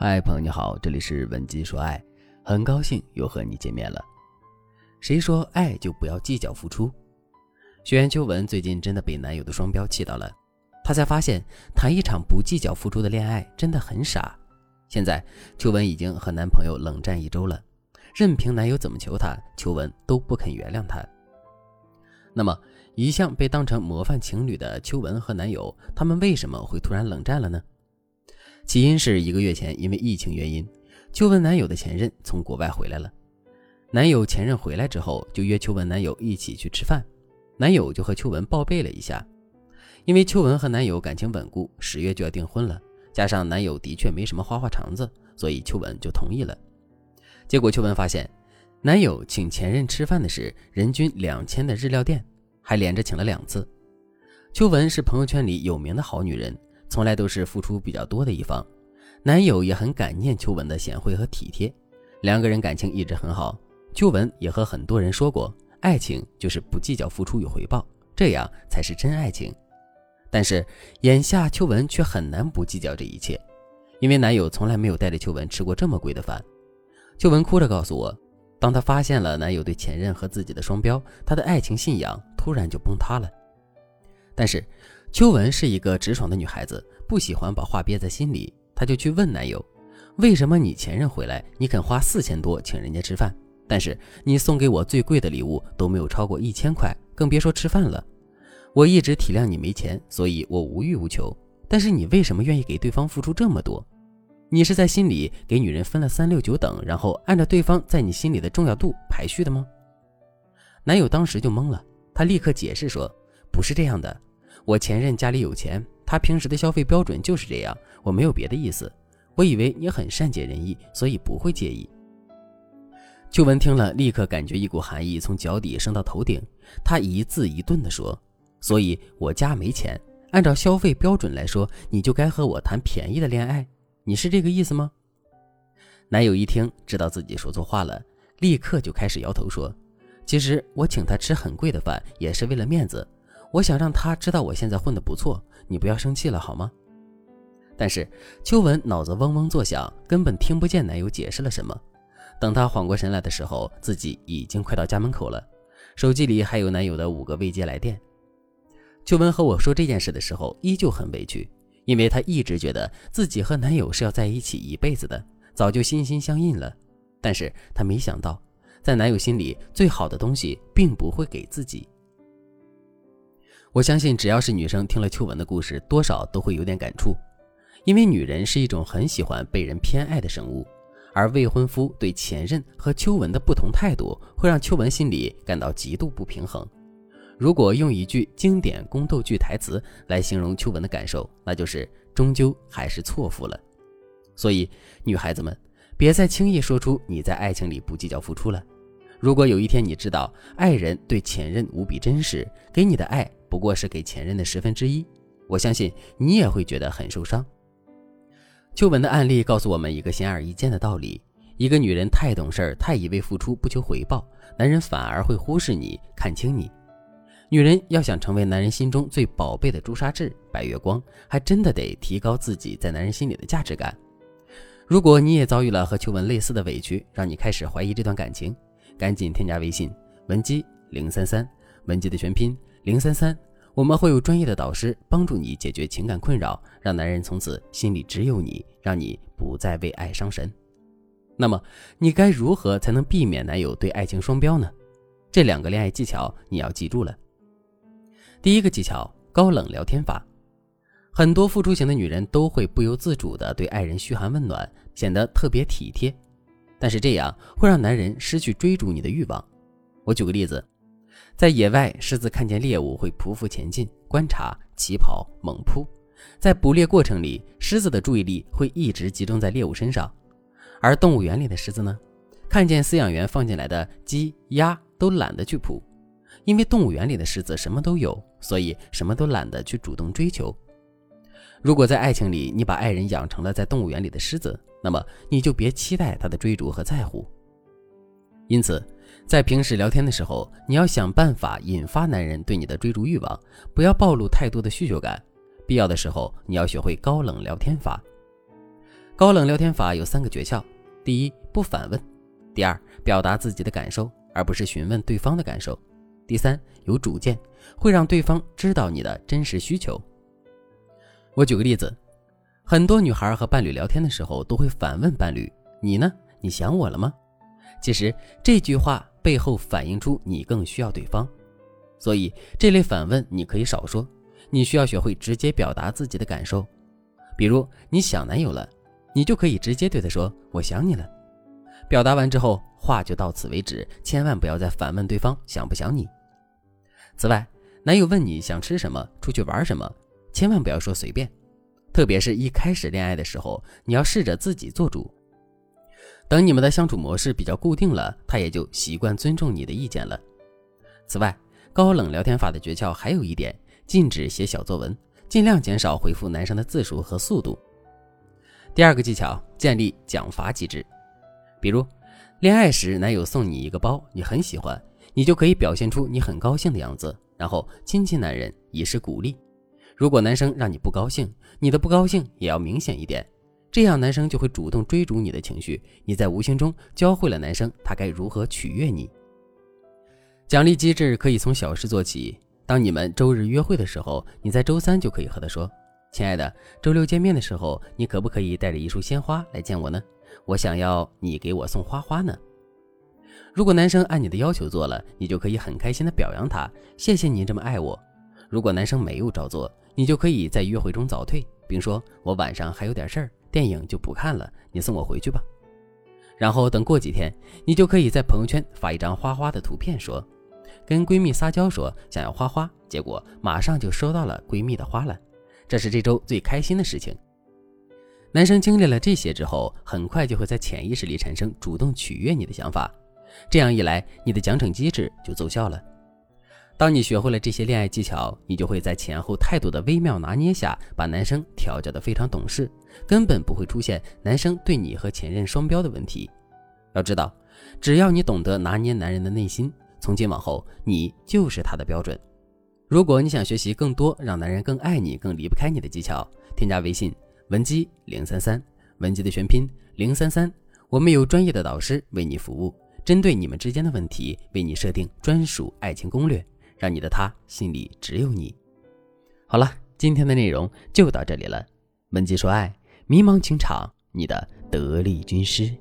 嗨，朋友你好，这里是文姬说爱，很高兴又和你见面了。谁说爱就不要计较付出？学员秋文最近真的被男友的双标气到了，她才发现谈一场不计较付出的恋爱真的很傻。现在秋文已经和男朋友冷战一周了，任凭男友怎么求她，秋文都不肯原谅他。那么，一向被当成模范情侣的秋文和男友，他们为什么会突然冷战了呢？起因是一个月前，因为疫情原因，秋文男友的前任从国外回来了。男友前任回来之后，就约秋文男友一起去吃饭。男友就和秋文报备了一下，因为秋文和男友感情稳固，十月就要订婚了，加上男友的确没什么花花肠子，所以秋文就同意了。结果秋文发现，男友请前任吃饭的是人均两千的日料店，还连着请了两次。秋文是朋友圈里有名的好女人。从来都是付出比较多的一方，男友也很感念秋文的贤惠和体贴，两个人感情一直很好。秋文也和很多人说过，爱情就是不计较付出与回报，这样才是真爱情。但是眼下秋文却很难不计较这一切，因为男友从来没有带着秋文吃过这么贵的饭。秋文哭着告诉我，当她发现了男友对前任和自己的双标，她的爱情信仰突然就崩塌了。但是。秋文是一个直爽的女孩子，不喜欢把话憋在心里。她就去问男友：“为什么你前任回来，你肯花四千多请人家吃饭，但是你送给我最贵的礼物都没有超过一千块，更别说吃饭了。我一直体谅你没钱，所以我无欲无求。但是你为什么愿意给对方付出这么多？你是在心里给女人分了三六九等，然后按照对方在你心里的重要度排序的吗？”男友当时就懵了，他立刻解释说：“不是这样的。”我前任家里有钱，他平时的消费标准就是这样，我没有别的意思。我以为你很善解人意，所以不会介意。秋文听了，立刻感觉一股寒意从脚底升到头顶。他一字一顿地说：“所以我家没钱，按照消费标准来说，你就该和我谈便宜的恋爱。你是这个意思吗？”男友一听，知道自己说错话了，立刻就开始摇头说：“其实我请他吃很贵的饭，也是为了面子。”我想让他知道我现在混得不错，你不要生气了好吗？但是秋文脑子嗡嗡作响，根本听不见男友解释了什么。等她缓过神来的时候，自己已经快到家门口了，手机里还有男友的五个未接来电。秋文和我说这件事的时候，依旧很委屈，因为她一直觉得自己和男友是要在一起一辈子的，早就心心相印了。但是她没想到，在男友心里，最好的东西并不会给自己。我相信，只要是女生听了秋文的故事，多少都会有点感触，因为女人是一种很喜欢被人偏爱的生物，而未婚夫对前任和秋文的不同态度，会让秋文心里感到极度不平衡。如果用一句经典宫斗剧台词来形容秋文的感受，那就是终究还是错付了。所以，女孩子们，别再轻易说出你在爱情里不计较付出了。如果有一天你知道爱人对前任无比真实，给你的爱不过是给前任的十分之一，我相信你也会觉得很受伤。秋文的案例告诉我们一个显而易见的道理：一个女人太懂事儿，太一味付出不求回报，男人反而会忽视你、看清你。女人要想成为男人心中最宝贝的朱砂痣、白月光，还真的得提高自己在男人心里的价值感。如果你也遭遇了和秋文类似的委屈，让你开始怀疑这段感情。赶紧添加微信文姬零三三，文姬的全拼零三三，我们会有专业的导师帮助你解决情感困扰，让男人从此心里只有你，让你不再为爱伤神。那么你该如何才能避免男友对爱情双标呢？这两个恋爱技巧你要记住了。第一个技巧，高冷聊天法。很多付出型的女人都会不由自主地对爱人嘘寒问暖，显得特别体贴。但是这样会让男人失去追逐你的欲望。我举个例子，在野外，狮子看见猎物会匍匐前进，观察、起跑、猛扑。在捕猎过程里，狮子的注意力会一直集中在猎物身上。而动物园里的狮子呢，看见饲养员放进来的鸡、鸭，都懒得去扑，因为动物园里的狮子什么都有，所以什么都懒得去主动追求。如果在爱情里，你把爱人养成了在动物园里的狮子，那么你就别期待他的追逐和在乎。因此，在平时聊天的时候，你要想办法引发男人对你的追逐欲望，不要暴露太多的需求感。必要的时候，你要学会高冷聊天法。高冷聊天法有三个诀窍：第一，不反问；第二，表达自己的感受，而不是询问对方的感受；第三，有主见，会让对方知道你的真实需求。我举个例子，很多女孩和伴侣聊天的时候都会反问伴侣：“你呢？你想我了吗？”其实这句话背后反映出你更需要对方，所以这类反问你可以少说。你需要学会直接表达自己的感受，比如你想男友了，你就可以直接对他说“我想你了”。表达完之后，话就到此为止，千万不要再反问对方想不想你。此外，男友问你想吃什么、出去玩什么，千万不要说随便，特别是一开始恋爱的时候，你要试着自己做主。等你们的相处模式比较固定了，他也就习惯尊重你的意见了。此外，高冷聊天法的诀窍还有一点。禁止写小作文，尽量减少回复男生的字数和速度。第二个技巧，建立奖罚机制。比如，恋爱时男友送你一个包，你很喜欢，你就可以表现出你很高兴的样子，然后亲亲男人以示鼓励。如果男生让你不高兴，你的不高兴也要明显一点，这样男生就会主动追逐你的情绪。你在无形中教会了男生他该如何取悦你。奖励机制可以从小事做起。当你们周日约会的时候，你在周三就可以和他说：“亲爱的，周六见面的时候，你可不可以带着一束鲜花来见我呢？我想要你给我送花花呢。”如果男生按你的要求做了，你就可以很开心的表扬他：“谢谢你这么爱我。”如果男生没有照做，你就可以在约会中早退，并说：“我晚上还有点事儿，电影就不看了，你送我回去吧。”然后等过几天，你就可以在朋友圈发一张花花的图片，说。跟闺蜜撒娇说想要花花，结果马上就收到了闺蜜的花了，这是这周最开心的事情。男生经历了这些之后，很快就会在潜意识里产生主动取悦你的想法，这样一来，你的奖惩机制就奏效了。当你学会了这些恋爱技巧，你就会在前后态度的微妙拿捏下，把男生调教的非常懂事，根本不会出现男生对你和前任双标的问题。要知道，只要你懂得拿捏男人的内心。从今往后，你就是他的标准。如果你想学习更多让男人更爱你、更离不开你的技巧，添加微信文姬零三三，文姬的全拼零三三，我们有专业的导师为你服务，针对你们之间的问题，为你设定专属爱情攻略，让你的他心里只有你。好了，今天的内容就到这里了。文姬说爱，迷茫情场，你的得力军师。